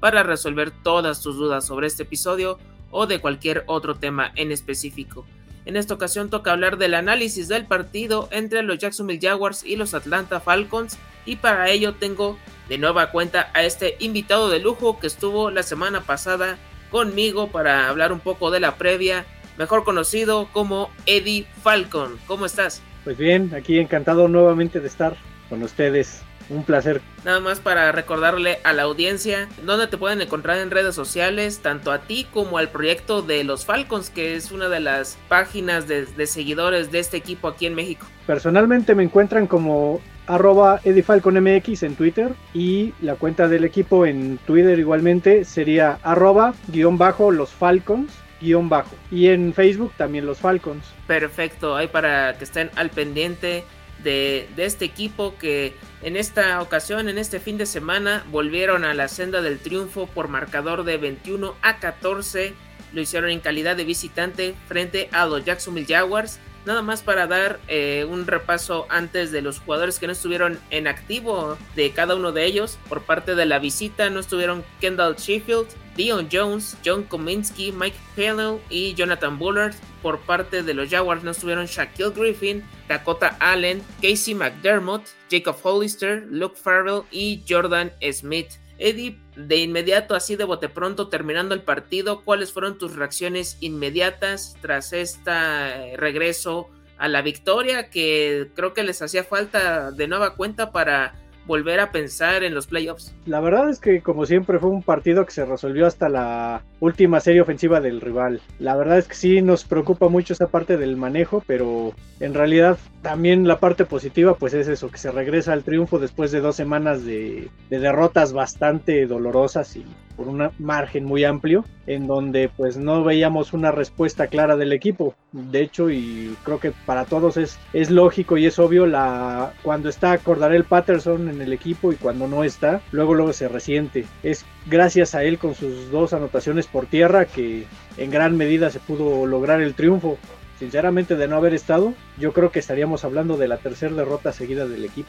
para resolver todas tus dudas sobre este episodio o de cualquier otro tema en específico. En esta ocasión toca hablar del análisis del partido entre los Jacksonville Jaguars y los Atlanta Falcons y para ello tengo de nueva cuenta a este invitado de lujo que estuvo la semana pasada conmigo para hablar un poco de la previa, mejor conocido como Eddie Falcon. ¿Cómo estás? Pues bien, aquí encantado nuevamente de estar con ustedes un placer. Nada más para recordarle a la audiencia dónde te pueden encontrar en redes sociales, tanto a ti como al proyecto de los Falcons, que es una de las páginas de, seguidores de este equipo aquí en México. Personalmente me encuentran como arroba edifalconmx en Twitter y la cuenta del equipo en Twitter igualmente sería arroba guion bajo los Falcons guion bajo y en Facebook también los Falcons. Perfecto, ahí para que estén al pendiente de, este equipo que en esta ocasión, en este fin de semana, volvieron a la senda del triunfo por marcador de 21 a 14. Lo hicieron en calidad de visitante frente a los Jacksonville Jaguars. Nada más para dar eh, un repaso antes de los jugadores que no estuvieron en activo de cada uno de ellos. Por parte de la visita no estuvieron Kendall Sheffield, Dion Jones, John Kominsky, Mike Pennell y Jonathan Bullard. Por parte de los Jaguars no estuvieron Shaquille Griffin, Dakota Allen, Casey McDermott, Jacob Hollister, Luke Farrell y Jordan Smith. Eddie, de inmediato, así de bote pronto, terminando el partido, ¿cuáles fueron tus reacciones inmediatas tras este regreso a la victoria que creo que les hacía falta de nueva cuenta para volver a pensar en los playoffs. La verdad es que como siempre fue un partido que se resolvió hasta la última serie ofensiva del rival. La verdad es que sí nos preocupa mucho esa parte del manejo, pero en realidad también la parte positiva pues es eso, que se regresa al triunfo después de dos semanas de, de derrotas bastante dolorosas y por un margen muy amplio, en donde pues no veíamos una respuesta clara del equipo. De hecho, y creo que para todos es, es lógico y es obvio la cuando está Cordarel Patterson en el equipo y cuando no está, luego luego se resiente. Es gracias a él con sus dos anotaciones por tierra que en gran medida se pudo lograr el triunfo. Sinceramente, de no haber estado, yo creo que estaríamos hablando de la tercera derrota seguida del equipo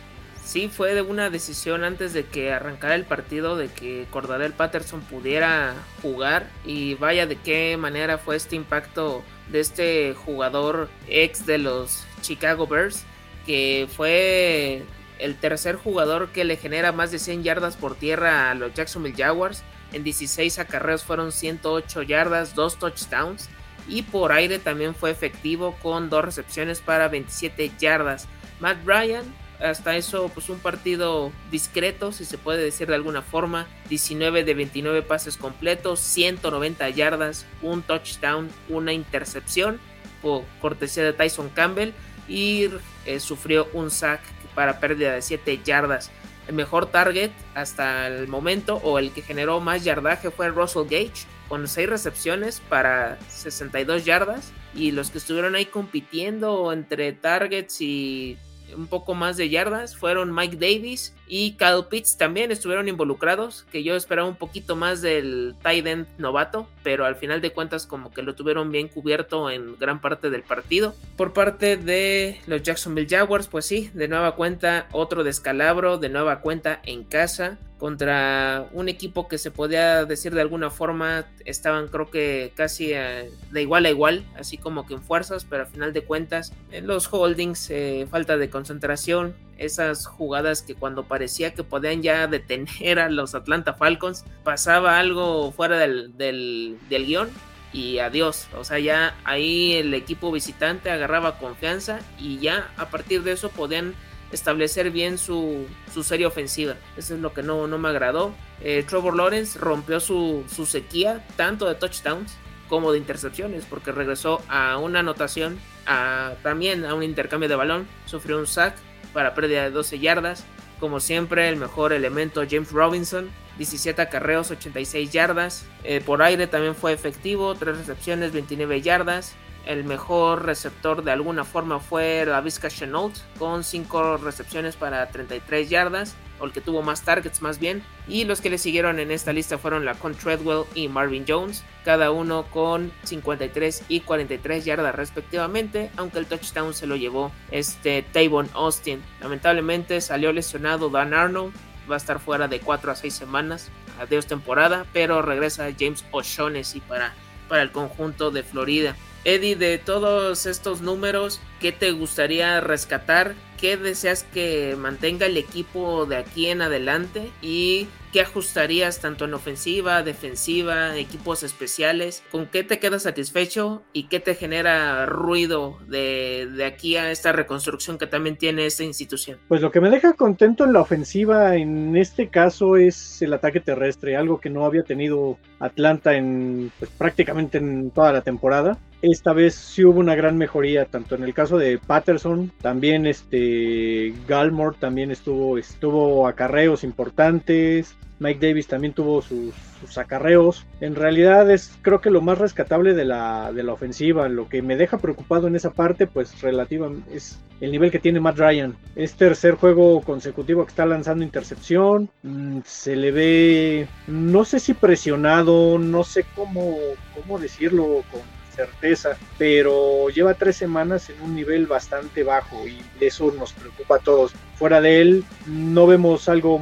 sí fue de una decisión antes de que arrancara el partido de que Cordarel Patterson pudiera jugar y vaya de qué manera fue este impacto de este jugador ex de los Chicago Bears que fue el tercer jugador que le genera más de 100 yardas por tierra a los Jacksonville Jaguars. En 16 acarreos fueron 108 yardas, 2 touchdowns. Y por aire también fue efectivo con dos recepciones para 27 yardas. Matt Bryan hasta eso, pues un partido discreto, si se puede decir de alguna forma. 19 de 29 pases completos, 190 yardas, un touchdown, una intercepción por cortesía de Tyson Campbell y eh, sufrió un sack para pérdida de 7 yardas. El mejor target hasta el momento o el que generó más yardaje fue Russell Gage con 6 recepciones para 62 yardas y los que estuvieron ahí compitiendo entre targets y un poco más de yardas fueron Mike Davis y Kyle Pitts también estuvieron involucrados, que yo esperaba un poquito más del tight end novato, pero al final de cuentas como que lo tuvieron bien cubierto en gran parte del partido. Por parte de los Jacksonville Jaguars, pues sí, de nueva cuenta otro descalabro, de nueva cuenta en casa contra un equipo que se podía decir de alguna forma estaban creo que casi eh, de igual a igual, así como que en fuerzas, pero al final de cuentas en los holdings, eh, falta de concentración, esas jugadas que cuando parecía que podían ya detener a los Atlanta Falcons, pasaba algo fuera del, del, del guion y adiós. O sea, ya ahí el equipo visitante agarraba confianza y ya a partir de eso podían establecer bien su, serie ofensiva. Eso es lo que no, no me agradó. Eh, Trevor Lawrence rompió su, sequía tanto de touchdowns como de intercepciones porque regresó a una anotación, a, también a un intercambio de balón, sufrió un sack para pérdida de 12 yardas. Como siempre, el mejor elemento James Robinson, 17 acarreos, 86 yardas. Eh, por aire también fue efectivo, 3 recepciones, 29 yardas. El mejor receptor de alguna forma fue la Vizca Chenault con 5 recepciones para 33 yardas, o el que tuvo más targets más bien. Y los que le siguieron en esta lista fueron la Con Treadwell y Marvin Jones, cada uno con 53 y 43 yardas respectivamente, aunque el touchdown se lo llevó este Tavon Austin. Lamentablemente salió lesionado Dan Arnold, va a estar fuera de 4 a 6 semanas, adiós temporada, pero regresa James O'Shaughnessy para, para el conjunto de Florida. Eddie, de todos estos números, ¿qué te gustaría rescatar? ¿Qué deseas que mantenga el equipo de aquí en adelante? ¿Y qué ajustarías tanto en ofensiva, defensiva, equipos especiales? ¿Con qué te quedas satisfecho y qué te genera ruido de, aquí a esta reconstrucción que también tiene esta institución? Pues lo que me deja contento en la ofensiva en este caso es el ataque terrestre, algo que no había tenido Atlanta en pues, prácticamente en toda la temporada esta vez sí hubo una gran mejoría, tanto en el caso de Patterson, también este Galmore también estuvo, estuvo acarreos importantes, Mike Davis también tuvo sus, acarreos. En realidad es creo que lo más rescatable de la, de la ofensiva. Lo que me deja preocupado en esa parte, pues relativa, es el nivel que tiene Matt Ryan. Es tercer juego consecutivo que está lanzando intercepción. Mm, se le ve, no sé si presionado, no sé cómo, cómo decirlo con certeza, pero lleva tres semanas en un nivel bastante bajo y eso nos preocupa a todos. Fuera de él no vemos algo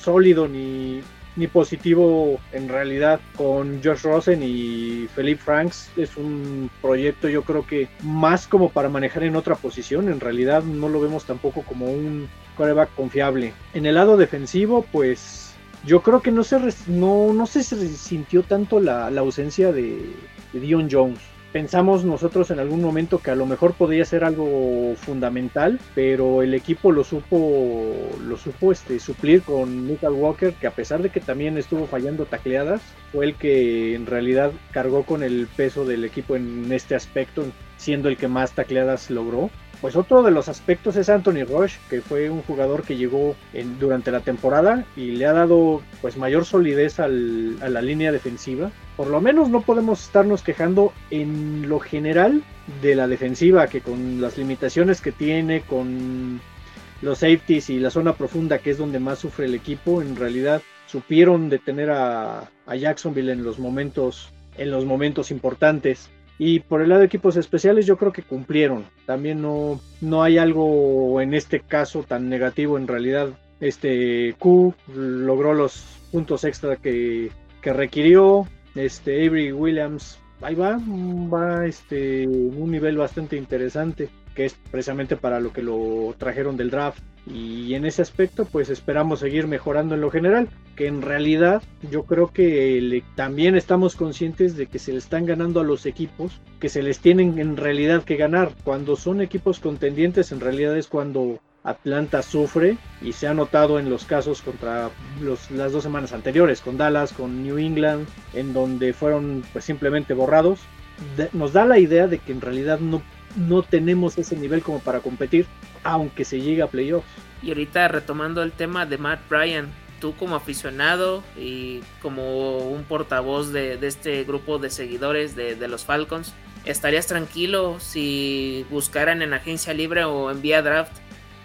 sólido ni, ni positivo en realidad con Josh Rosen y Philip Franks. Es un proyecto yo creo que más como para manejar en otra posición. En realidad no lo vemos tampoco como un coreback confiable. En el lado defensivo pues yo creo que no se no, no se sintió tanto la, la ausencia de, de Dion Jones pensamos nosotros en algún momento que a lo mejor podría ser algo fundamental, pero el equipo lo supo, lo supo este, suplir con Michael Walker, que a pesar de que también estuvo fallando tacleadas, fue el que en realidad cargó con el peso del equipo en este aspecto, siendo el que más tacleadas logró. Pues otro de los aspectos es Anthony Rush, que fue un jugador que llegó durante la temporada y le ha dado pues mayor solidez al, a la línea defensiva. Por lo menos no podemos estarnos quejando en lo general de la defensiva, que con las limitaciones que tiene, con los safeties y la zona profunda, que es donde más sufre el equipo, en realidad supieron detener a, a Jacksonville en los momentos en los momentos importantes. Y por el lado de equipos especiales yo creo que cumplieron. También no, no hay algo en este caso tan negativo. En realidad este Q logró los puntos extra que, que requirió. Este Avery Williams ahí va, va este un nivel bastante interesante que es precisamente para lo que lo trajeron del draft y en ese aspecto pues esperamos seguir mejorando en lo general que en realidad yo creo que también estamos conscientes de que se le están ganando a los equipos que se les tienen en realidad que ganar cuando son equipos contendientes en realidad es cuando Atlanta sufre y se ha notado en los casos contra los, las dos semanas anteriores con Dallas, con New England, en donde fueron pues simplemente borrados. nos da la idea de que en realidad no no tenemos ese nivel como para competir, aunque se llegue a playoffs. Y ahorita retomando el tema de Matt Bryan, tú como aficionado y como un portavoz de, este grupo de seguidores de, de, los Falcons, ¿estarías tranquilo si buscaran en agencia libre o en vía draft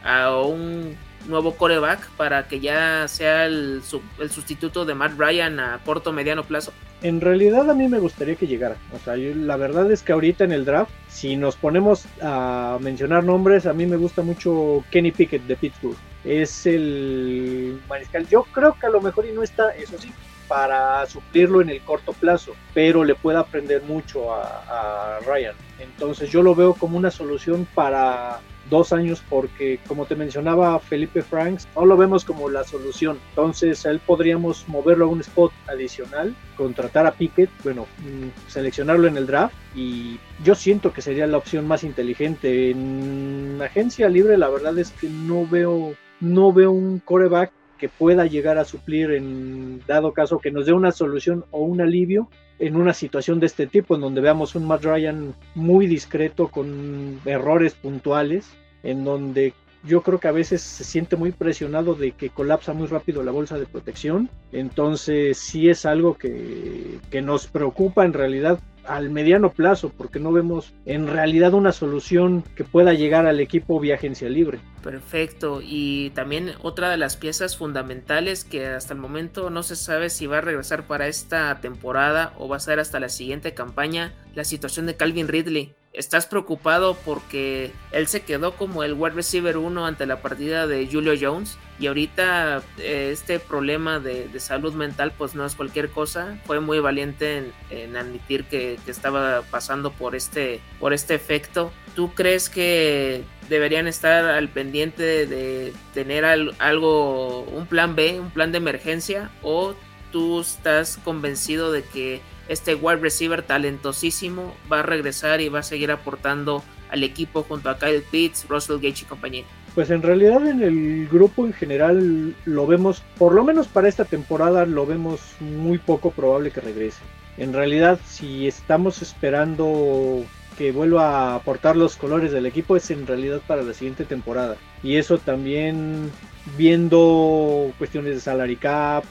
a un nuevo coreback para que ya sea el, el sustituto de Matt Bryan a corto mediano plazo? En realidad a mí me gustaría que llegara. O sea, la verdad es que ahorita en el draft, si nos ponemos a mencionar nombres, a mí me gusta mucho Kenny Pickett de Pittsburgh. Es el mariscal. Yo creo que a lo mejor y no está, eso sí, para suplirlo en el corto plazo, pero le puede aprender mucho a, a Ryan. Entonces yo lo veo como una solución para dos años porque como te mencionaba Felipe Franks no lo vemos como la solución. Entonces él podríamos moverlo a un spot adicional contratar a Pickett bueno mm, seleccionarlo en el draft y yo siento que sería la opción más inteligente. En agencia libre la verdad es que no veo no veo un coreback que pueda llegar a suplir en dado caso que nos dé una solución o un alivio en una situación de este tipo, en donde veamos un Matt Ryan muy discreto con errores puntuales, en donde yo creo que a veces se siente muy presionado de que colapsa muy rápido la bolsa de protección. Entonces sí es algo que, que nos preocupa en realidad al mediano plazo, porque no vemos en realidad una solución que pueda llegar al equipo vía agencia libre. Perfecto, y también otra de las piezas fundamentales que hasta el momento no se sabe si va a regresar para esta temporada o va a ser hasta la siguiente campaña, la situación de Calvin Ridley estás preocupado porque él se quedó como el wide receiver 1 ante la partida de Julio Jones y ahorita eh, este problema de, salud mental pues no es cualquier cosa. Fue muy valiente en, admitir que, estaba pasando por este por este efecto. Tú crees que deberían estar al pendiente de tener algo un plan B un plan de emergencia o tú estás convencido de que este wide receiver talentosísimo va a regresar y va a seguir aportando al equipo junto a Kyle Pitts, Russell Gage y compañía. Pues en realidad en el grupo en general lo vemos, por lo menos para esta temporada, lo vemos muy poco probable que regrese. En realidad, si estamos esperando que vuelva a aportar los colores del equipo, es en realidad para la siguiente temporada. Y eso también viendo cuestiones de salary cap,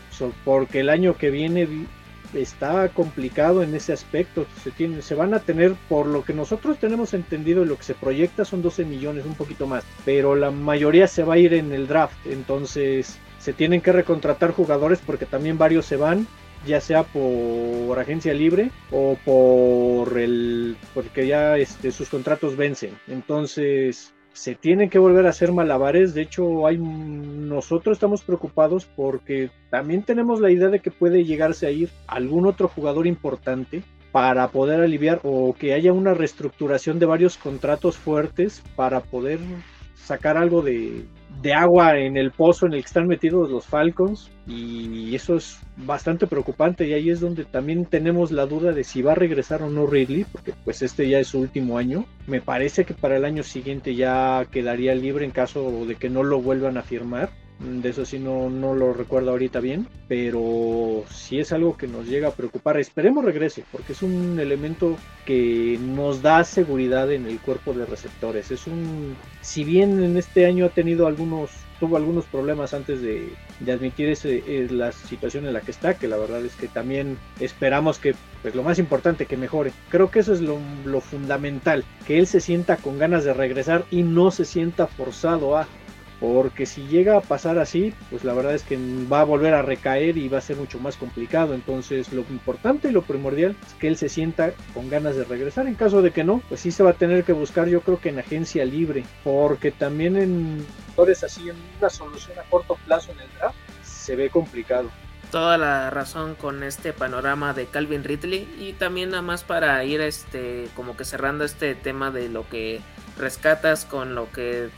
porque el año que viene está complicado en ese aspecto. Se, tiene, se van a tener, por lo que nosotros tenemos entendido, lo que se proyecta son 12 millones, un poquito más, pero la mayoría se va a ir en el draft, entonces se tienen que recontratar jugadores porque también varios se van ya sea por agencia libre o por el porque ya este, sus contratos vencen. Entonces se tienen que volver a hacer malabares. De hecho, hay nosotros estamos preocupados porque también tenemos la idea de que puede llegarse a ir algún otro jugador importante para poder aliviar o que haya una reestructuración de varios contratos fuertes para poder sacar algo de, agua en el pozo en el que están metidos los Falcons y eso es bastante preocupante y ahí es donde también tenemos la duda de si va a regresar o no Ridley porque pues este ya es su último año. Me parece que para el año siguiente ya quedaría libre en caso de que no lo vuelvan a firmar de eso sí no, no lo recuerdo ahorita bien, pero sí es algo que nos llega a preocupar. Esperemos regrese, porque es un elemento que nos da seguridad en el cuerpo de receptores. Es un, si bien en este año ha tenido algunos, tuvo algunos problemas antes de, admitir ese, la situación en la que está, que la verdad es que también esperamos que, pues lo más importante, que mejore. Creo que eso es lo, lo fundamental, que él se sienta con ganas de regresar y no se sienta forzado a porque si llega a pasar así, pues la verdad es que va a volver a recaer y va a ser mucho más complicado. Entonces lo importante y lo primordial es que él se sienta con ganas de regresar. En caso de que no, pues sí se va a tener que buscar yo creo que en agencia libre, porque también en así, en una solución a corto plazo en el draft, se ve complicado toda la razón con este panorama de Calvin Ridley y también nada más para ir este como que cerrando este tema de lo que rescatas con lo que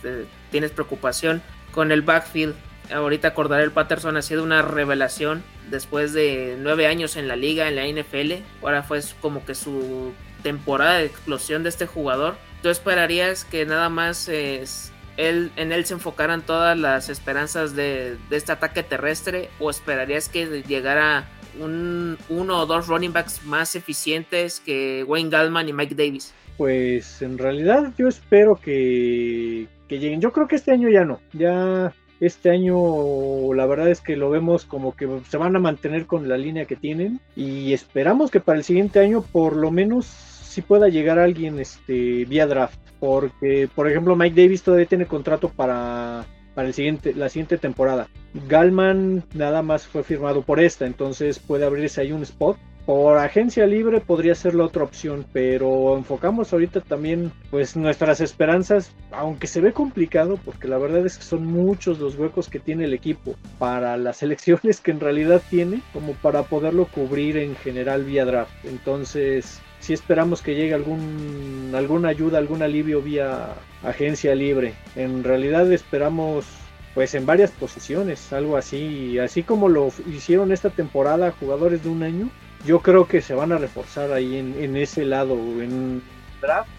tienes preocupación con el backfield. Ahorita acordar el Patterson ha sido una revelación después de nueve años en la liga en la NFL ahora fue como que su temporada de explosión de este jugador. Tú esperarías que nada más él, en él se enfocaran todas las esperanzas de, este ataque terrestre o esperarías que llegara un, uno o dos running backs más eficientes que Wayne Gallman y Mike Davis? Pues en realidad yo espero que, que lleguen. Yo creo que este año ya no. Ya este año la verdad es que lo vemos como que se van a mantener con la línea que tienen y esperamos que para el siguiente año por lo menos si pueda llegar alguien este vía draft porque por ejemplo Mike Davis todavía tiene contrato para para la siguiente temporada. Galman nada más fue firmado por esta, entonces puede abrirse ahí un spot. Por agencia libre podría ser la otra opción, pero enfocamos ahorita también pues nuestras esperanzas, aunque se ve complicado, porque la verdad es que son muchos los huecos que tiene el equipo para las elecciones que en realidad tiene, como para poderlo cubrir en general vía draft. Entonces, si esperamos que llegue algún, alguna ayuda, algún alivio vía agencia libre. En realidad esperamos pues en varias posiciones, algo así, así como lo hicieron esta temporada jugadores de un año, yo creo que se van a reforzar ahí en, ese lado, en.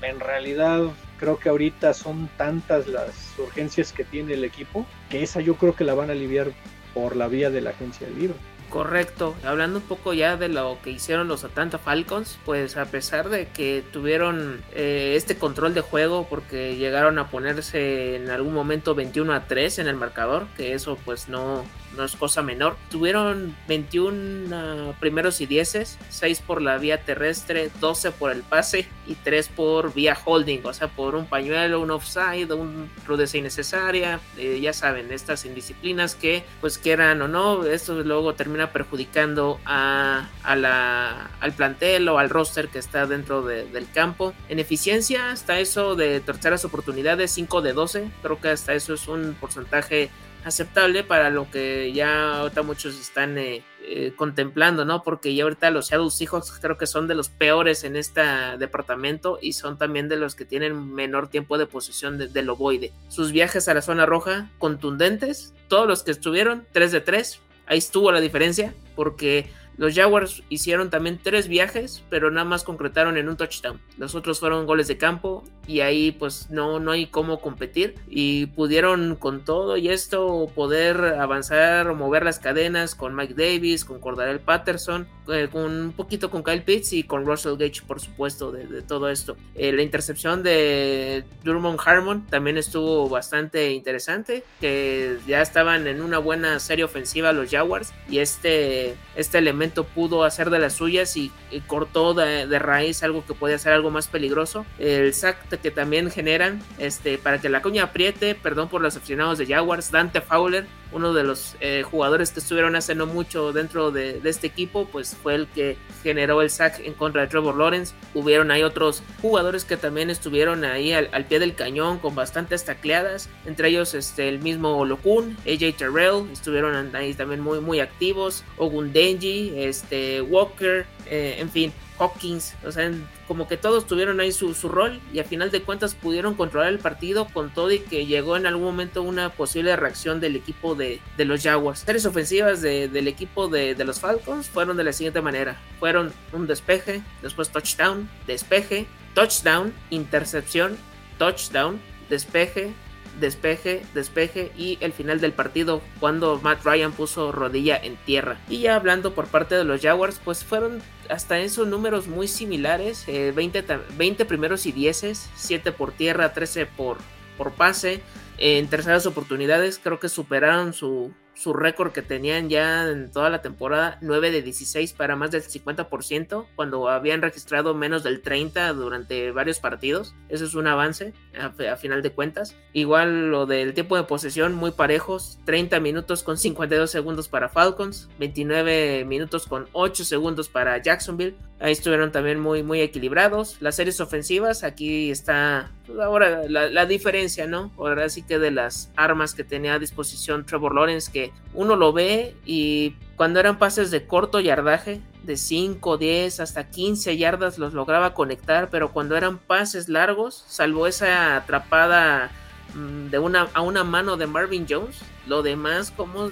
En realidad creo que ahorita son tantas las urgencias que tiene el equipo que esa yo creo que la van a aliviar por la vía de la agencia libre. Correcto. Hablando un poco ya de lo que hicieron los Atlanta Falcons, pues a pesar de que tuvieron eh, este control de juego porque llegaron a ponerse en algún momento 21 a 3 en el marcador, que eso pues no, no es cosa menor. Tuvieron 21 ah, primeros y dieces, 6 por la vía terrestre, 12 por el pase y 3 por vía holding, o sea, por un pañuelo, un offside, un rudeza innecesaria, eh, ya saben, estas indisciplinas que pues quieran o no, esto luego termina perjudicando a, la, al plantel o al roster que está dentro del campo. En eficiencia, hasta eso de terceras oportunidades, 5 de 12, creo que hasta eso es un porcentaje aceptable para lo que ya ahorita muchos están eh, eh, contemplando, ¿no? Porque ya ahorita los Seattle Seahawks creo que son de los peores en este departamento y son también de los que tienen menor tiempo de posesión de, del ovoide. Sus viajes a la zona roja contundentes, todos los que estuvieron, 3 de 3, ahí estuvo la diferencia, porque los Jaguars hicieron también tres viajes, pero nada más concretaron en un touchdown. Los otros fueron goles de campo y ahí pues no, no hay cómo competir. Y pudieron con todo y esto poder avanzar o mover las cadenas con Mike Davis, con Cordarel Patterson, eh, con un poquito con Kyle Pitts y con Russell Gage por supuesto de, todo esto. Eh, la intercepción de Durmon Harmon también estuvo bastante interesante, que ya estaban en una buena serie ofensiva los Jaguars y este, este elemento pudo hacer de las suyas y, cortó de, raíz algo que podía ser algo más peligroso. El sack que también generan este, para que la coña apriete, perdón por los aficionados de Jaguars, Dante Fowler uno de los eh, jugadores que estuvieron hace no mucho dentro de, este equipo, pues fue el que generó el sack en contra de Trevor Lawrence. Hubieron ahí otros jugadores que también estuvieron ahí al, pie del cañón con bastantes tacleadas, entre ellos este, el mismo Lokun, AJ Terrell, estuvieron ahí también muy, muy activos, Ogundenji, este, Walker, eh, en fin, Hawkins, o sea, como que todos tuvieron ahí su, rol y a final de cuentas pudieron controlar el partido con todo y que llegó en algún momento una posible reacción del equipo de, los Jaguars. Tres ofensivas del equipo de, de, los Falcons fueron de la siguiente manera. Fueron un despeje, después touchdown, despeje, touchdown, intercepción, touchdown, despeje, despeje, despeje y el final del partido cuando Matt Ryan puso rodilla en tierra. Y ya hablando por parte de los Jaguars, pues fueron hasta esos números muy similares, 20, eh, 20 primeros y 10, 7 por tierra, 13 por, por pase. En terceras oportunidades creo que superaron su, su récord que tenían ya en toda la temporada, 9 de 16 para más del 50%, cuando habían registrado menos del 30 durante varios partidos. Eso es un avance a, final de cuentas. Igual lo del tiempo de posesión, muy parejos, 30 minutos con 52 segundos para Falcons, 29 minutos con 8 segundos para Jacksonville. Ahí estuvieron también muy, muy equilibrados. Las series ofensivas, aquí está pues, ahora la, la diferencia, ¿no? Ahora sí que de las armas que tenía a disposición Trevor Lawrence, que uno lo ve y cuando eran pases de corto yardaje, de 5, 10 hasta 15 yardas los lograba conectar, pero cuando eran pases largos, salvo esa atrapada mm, de una, a una mano de Marvin Jones, lo demás, como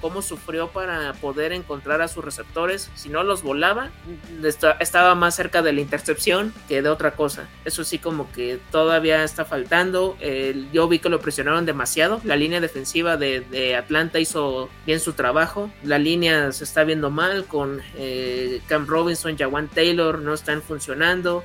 cómo sufrió para poder encontrar a sus receptores. Si no los volaba, estaba más cerca de la intercepción que de otra cosa. Eso sí, como que todavía está faltando. yo vi que lo presionaron demasiado. La línea defensiva de, Atlanta hizo bien su trabajo. La línea se está viendo mal con eh, Cam Robinson, Jawan Taylor, no están funcionando.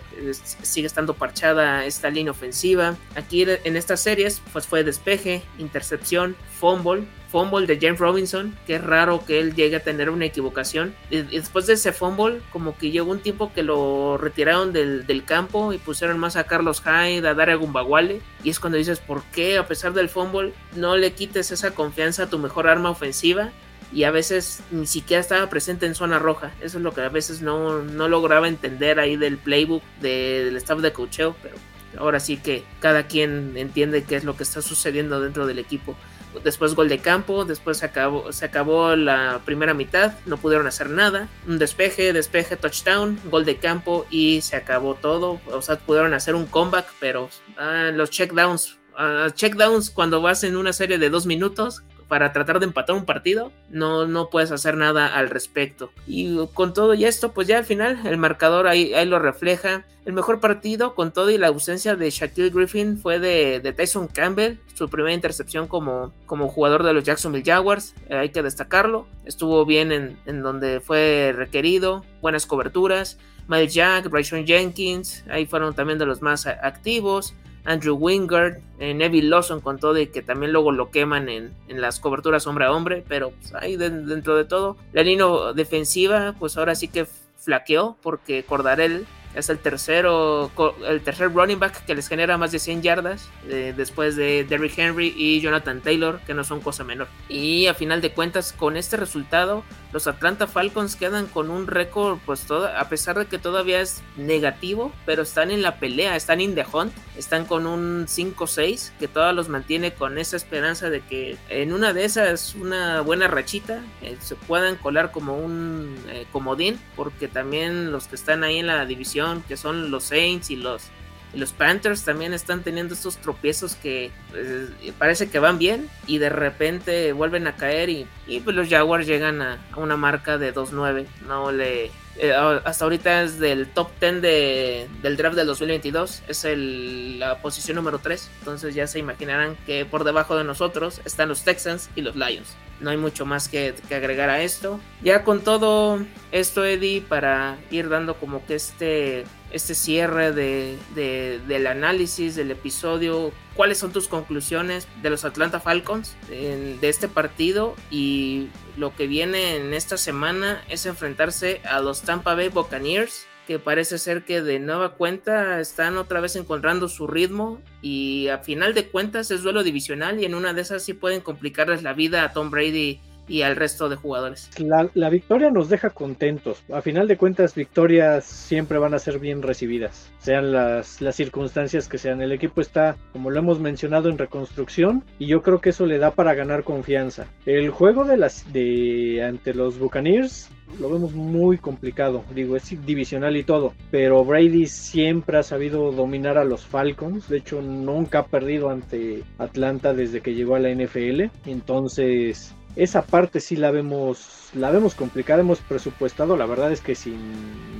sigue estando parchada esta línea ofensiva. Aquí en estas series, pues fue despeje, intercepción, fumble fumble de James Robinson, que es raro que él llegue a tener una equivocación. Después de ese fumble, como que llegó un tiempo que lo retiraron del, campo y pusieron más a Carlos Hyde, a Daria Gumbawale. Y es cuando dices, ¿por qué a pesar del fumble no le quites esa confianza a tu mejor arma ofensiva? Y a veces ni siquiera estaba presente en zona roja. Eso es lo que a veces no, no lograba entender ahí del playbook del staff de cocheo. Pero ahora sí que cada quien entiende qué es lo que está sucediendo dentro del equipo después gol de campo, después se acabó, se acabó la primera mitad, no pudieron hacer nada, un despeje, despeje, touchdown, gol de campo y se acabó todo, o sea, pudieron hacer un comeback, pero ah, los checkdowns, uh, checkdowns cuando vas en una serie de dos minutos, para tratar de empatar un partido, no, no puedes hacer nada al respecto. Y con todo y esto, pues ya al final el marcador ahí, ahí lo refleja. El mejor partido, con todo y la ausencia de Shaquille Griffin, fue de, de Tyson Campbell, su primera intercepción como, como jugador de los Jacksonville Jaguars, eh, hay que destacarlo. Estuvo bien en, en donde fue requerido, buenas coberturas. Miles Jack, Bryson Jenkins, ahí fueron también de los más activos. Andrew Wingard, eh, Neville Lawson con todo y que también luego lo queman en, en las coberturas hombre a hombre, pero pues, ahí dentro de todo. La línea defensiva, pues ahora sí que flaqueó porque Cordarel es el tercero, el tercer running back que les genera más de 100 yardas eh, después de Derrick Henry y Jonathan Taylor, que no son cosa menor. Y a final de cuentas, con este resultado, los Atlanta Falcons quedan con un récord, pues todo, a pesar de que todavía es negativo, pero están en la pelea, están in the hunt, están con un 5-6 que todos los mantiene con esa esperanza de que en una de esas, una buena rachita, eh, se puedan colar como un eh, comodín, porque también los que están ahí en la división, que son los Saints y los los Panthers también están teniendo estos tropiezos que eh, parece que van bien y de repente vuelven a caer y, pues los Jaguars llegan a, a una marca de 2-9. No le eh, hasta ahorita es del top 10 de, del draft del 2022, es el, la posición número 3, entonces ya se imaginarán que por debajo de nosotros están los Texans y los Lions. No hay mucho más que, agregar a esto. Ya con todo esto, Eddie, para ir dando como que este, este cierre de, del análisis del episodio, ¿cuáles son tus conclusiones de los Atlanta Falcons de este partido y lo que viene en esta semana es enfrentarse a los Tampa Bay Buccaneers, que parece ser que de nueva cuenta están otra vez encontrando su ritmo y a final de cuentas es duelo divisional y en una de esas sí pueden complicarles la vida a Tom Brady y al resto de jugadores. La, victoria nos deja contentos. A final de cuentas, victorias siempre van a ser bien recibidas, sean las, las circunstancias que sean. El equipo está, como lo hemos mencionado, en reconstrucción y yo creo que eso le da para ganar confianza. El juego de las de ante los Buccaneers lo vemos muy complicado. Digo, es divisional y todo. Pero Brady siempre ha sabido dominar a los Falcons. De hecho, nunca ha perdido ante Atlanta desde que llegó a la NFL. Entonces, esa parte sí la vemos, la vemos complicada, hemos presupuestado, la verdad es que sin,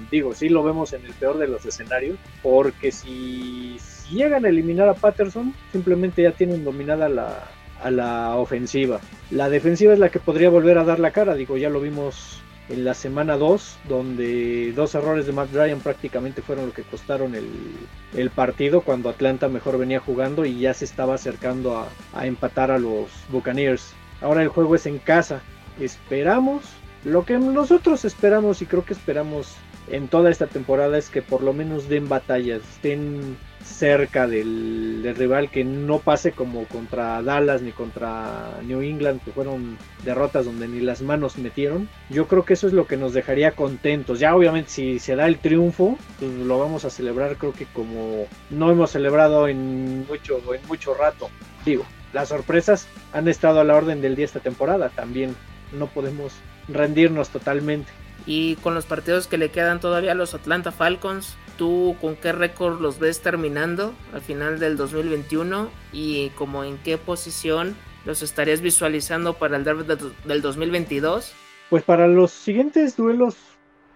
digo, sí lo vemos en el peor de los escenarios, porque si, llegan a eliminar a Patterson, simplemente ya tienen dominada la, a la ofensiva. La defensiva es la que podría volver a dar la cara, digo, ya lo vimos en la semana 2, donde dos errores de Matt Ryan prácticamente fueron lo que costaron el, partido, cuando Atlanta mejor venía jugando y ya se estaba acercando a, a empatar a los Buccaneers. Ahora el juego es en casa. Esperamos, lo que nosotros esperamos y creo que esperamos en toda esta temporada es que por lo menos den batallas, estén cerca del, rival, que no pase como contra Dallas ni contra New England, que fueron derrotas donde ni las manos metieron. Yo creo que eso es lo que nos dejaría contentos. Ya obviamente si se da el triunfo, pues lo vamos a celebrar creo que como no hemos celebrado en mucho, en mucho rato. Digo, las sorpresas han estado a la orden del día esta temporada. También no podemos rendirnos totalmente. Y con los partidos que le quedan todavía a los Atlanta Falcons, ¿tú con qué récord los ves terminando al final del 2021? Y como en qué posición los estarías visualizando para el derby del 2022? Pues para los siguientes duelos,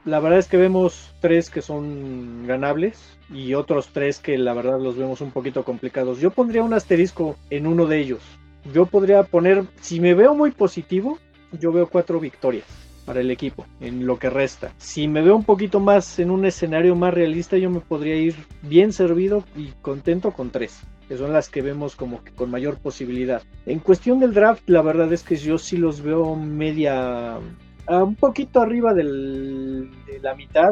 la verdad es que vemos tres que son ganables y otros tres que la verdad los vemos un poquito complicados. Yo pondría un asterisco en uno de ellos. Yo podría poner, si me veo muy positivo, yo veo cuatro victorias para el equipo en lo que resta. Si me veo un poquito más en un escenario más realista, yo me podría ir bien servido y contento con tres que son las que vemos como que con mayor posibilidad. En cuestión del draft, la verdad es que yo sí los veo media un poquito arriba de la mitad,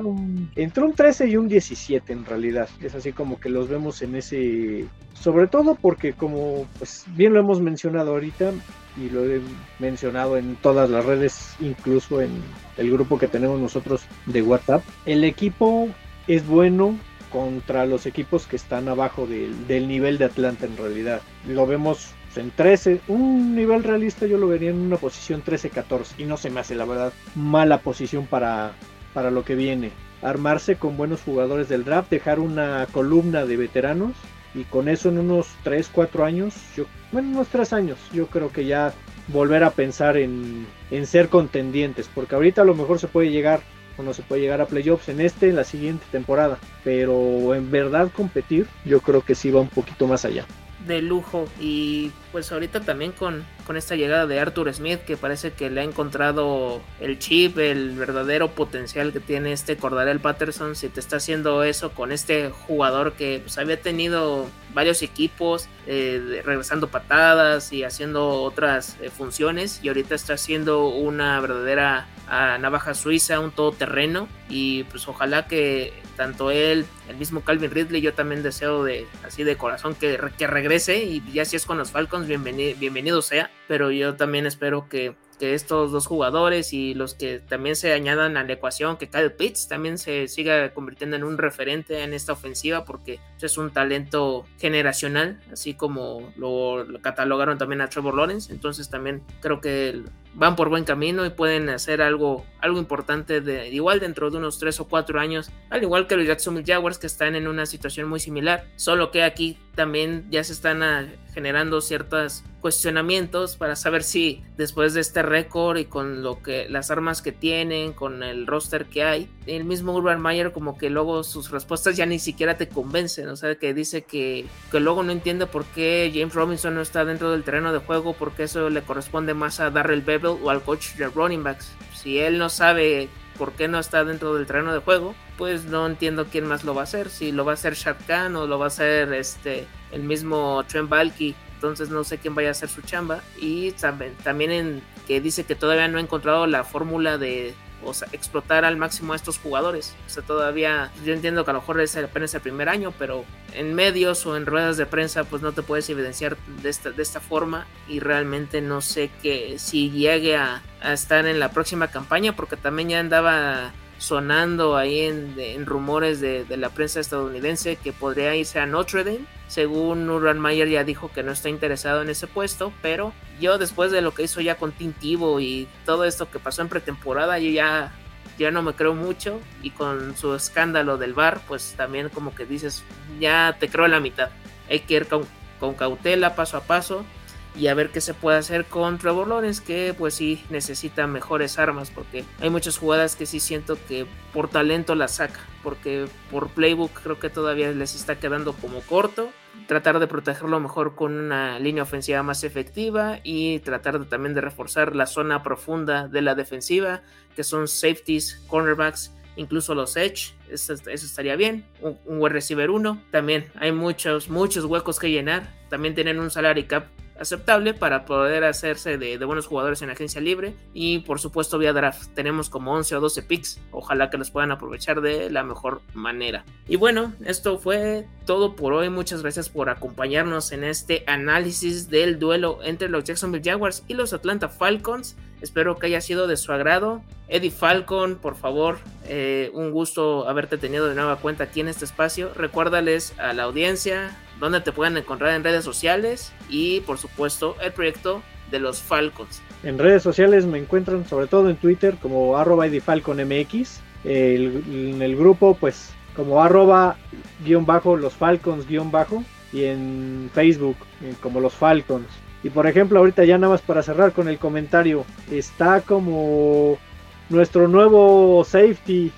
entre un 13 y un 17 en realidad. Es así como que los vemos en ese, sobre todo porque como pues bien lo hemos mencionado ahorita y lo he mencionado en todas las redes, incluso en el grupo que tenemos nosotros de WhatsApp, el equipo es bueno, contra los equipos que están abajo del, nivel de Atlanta en realidad. Lo vemos en 13, un nivel realista yo lo vería en una posición 13-14 y no se me hace la verdad mala posición para, para lo que viene. Armarse con buenos jugadores del draft, dejar una columna de veteranos y con eso en unos 3, 4 años, yo, bueno, unos 3 años, yo creo que ya volver a pensar en, en ser contendientes, porque ahorita a lo mejor se puede llegar o no se puede llegar a playoffs en este, en la siguiente temporada, pero en verdad competir yo creo que sí va un poquito más allá de lujo. Y pues ahorita también con, con esta llegada de Arthur Smith que parece que le ha encontrado el chip, el verdadero potencial que tiene este Cordarel Patterson, si te está haciendo eso con este jugador que pues había tenido varios equipos eh, regresando patadas y haciendo otras eh, funciones y ahorita está haciendo una verdadera ah, navaja suiza, un todoterreno. Y pues ojalá que tanto él, el mismo Calvin Ridley, yo también deseo de así de corazón que, que regrese y ya si es con los Falcons, bienvenido, sea, pero yo también espero que estos dos jugadores y los que también se añadan a la ecuación, que Kyle Pitts también se siga convirtiendo en un referente en esta ofensiva porque es un talento generacional, así como lo, catalogaron también a Trevor Lawrence. Entonces también creo que van por buen camino y pueden hacer algo, algo importante de, igual dentro de unos 3 o 4 años, al igual que los Jacksonville Jaguars que están en una situación muy similar, solo que aquí también ya se están ah, generando ciertos cuestionamientos para saber si después de este récord y con lo que las armas que tienen, con el roster que hay, el mismo Urban Meyer como que luego sus respuestas ya ni siquiera te convencen, o sea, que dice que, que luego no entiende por qué James Robinson no está dentro del terreno de juego, porque eso le corresponde más a Darrell O al coach de running backs. Si él no sabe por qué no está dentro del terreno de juego, pues no entiendo quién más lo va a hacer. Si lo va a hacer Shad Khan o lo va a hacer este, el mismo Trent Balky. Entonces no sé quién vaya a hacer su chamba. Y también, también en que dice que todavía no ha encontrado la fórmula de o sea, explotar al máximo a estos jugadores. O sea, todavía yo entiendo que a lo mejor es apenas el primer año, pero en medios o en ruedas de prensa pues no te puedes evidenciar de esta, de esta forma y realmente no sé que si llegue a, a estar en la próxima campaña porque también ya andaba sonando ahí en, rumores de, la prensa estadounidense que podría irse a Notre Dame. Según Urban Mayer ya dijo que no está interesado en ese puesto, pero yo después de lo que hizo ya con Tintivo y todo esto que pasó en pretemporada, yo ya, ya no me creo mucho y con su escándalo del bar, pues también como que dices, ya te creo la mitad. Hay que ir con cautela, paso a paso y a ver qué se puede hacer con Trevor Lawrence que pues sí necesita mejores armas porque hay muchas jugadas que sí siento que por talento las saca porque por playbook creo que todavía les está quedando como corto. Tratar de protegerlo mejor con una línea ofensiva más efectiva y tratar de, también de reforzar la zona profunda de la defensiva que son safeties, cornerbacks incluso los edge, eso, estaría bien, un, un receiver 1, también hay muchos, muchos huecos que llenar, también tienen un salary cap aceptable para poder hacerse de, buenos jugadores en agencia libre. Y por supuesto vía draft. Tenemos como 11 o 12 picks. Ojalá que los puedan aprovechar de la mejor manera. Y bueno esto fue todo por hoy. Muchas gracias por acompañarnos en este análisis del duelo entre los Jacksonville Jaguars y los Atlanta Falcons. Espero que haya sido de su agrado. Eddie Falcon por favor eh, un gusto haberte tenido de nueva cuenta aquí en este espacio. Recuérdales a la audiencia donde te pueden encontrar en redes sociales y por supuesto el proyecto de los Falcons. En redes sociales me encuentran sobre todo en Twitter como arroba MX, el, en el grupo pues como arroba guion bajo Falcons guion bajo y en Facebook eh, como los Falcons. Y por ejemplo ahorita ya nada más para cerrar con el comentario, está como nuestro nuevo safety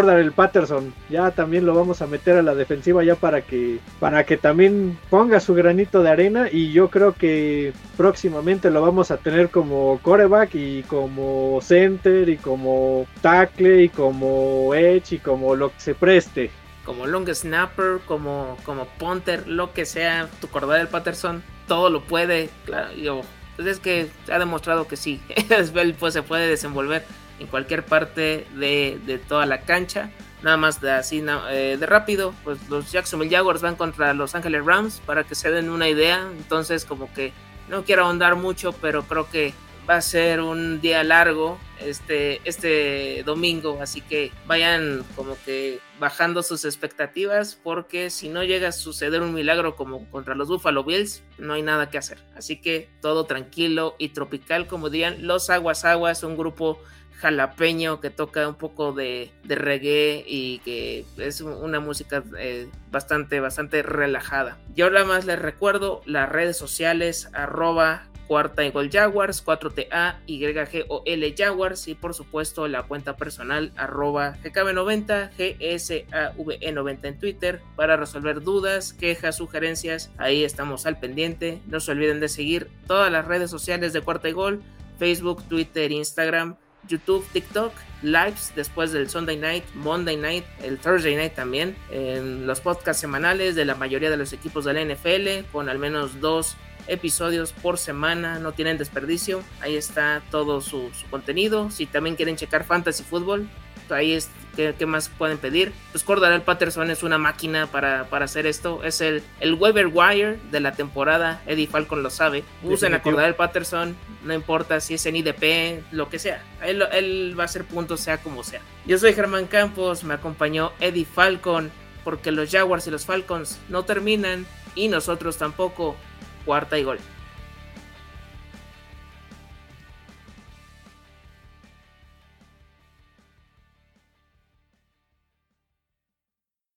el Patterson, ya también lo vamos a meter a la defensiva ya para que para que también ponga su granito de arena y yo creo que próximamente lo vamos a tener como coreback y como center y como tackle y como edge y como lo que se preste. Como long snapper, como, como punter, lo que sea, tu Cordell Patterson, todo lo puede, claro, yo, pues es que ha demostrado que sí, pues se puede desenvolver en cualquier parte de, toda la cancha. Nada más de así eh, de rápido, pues los Jacksonville Jaguars van contra Los Angeles Rams para que se den una idea. Entonces como que no quiero ahondar mucho, pero creo que va a ser un día largo este, este domingo, así que vayan como que bajando sus expectativas porque si no llega a suceder un milagro como contra los Buffalo Bills, no hay nada que hacer. Así que todo tranquilo y tropical, como dirían los Aguas Aguas, un grupo jalapeño que toca un poco de, reggae y que es una música eh, bastante, bastante relajada. Yo nada más les recuerdo las redes sociales arroba Cuarta y Gol Jaguars, 4TA, YGOL Jaguars y por supuesto la cuenta personal arroba GKB90, GSAVE90 en Twitter para resolver dudas, quejas, sugerencias. Ahí estamos al pendiente. No se olviden de seguir todas las redes sociales de Cuarta y Gol, Facebook, Twitter, Instagram. YouTube, TikTok, lives después del Sunday Night, Monday Night, el Thursday Night también, en los podcasts semanales de la mayoría de los equipos de la NFL, con al menos dos episodios por semana, no tienen desperdicio. Ahí está todo su, contenido. Si también quieren checar fantasy fútbol, ahí es ¿Qué, más pueden pedir? Pues Cordarel Patterson es una máquina para, hacer esto. Es el, el Weber Wire de la temporada. Eddie Falcon lo sabe. Usen a Cordarel Patterson. No importa si es en IDP, lo que sea. Él, él va a hacer puntos sea como sea. Yo soy Germán Campos. Me acompañó Eddie Falcon. Porque los Jaguars y los Falcons no terminan. Y nosotros tampoco cuarta y gol.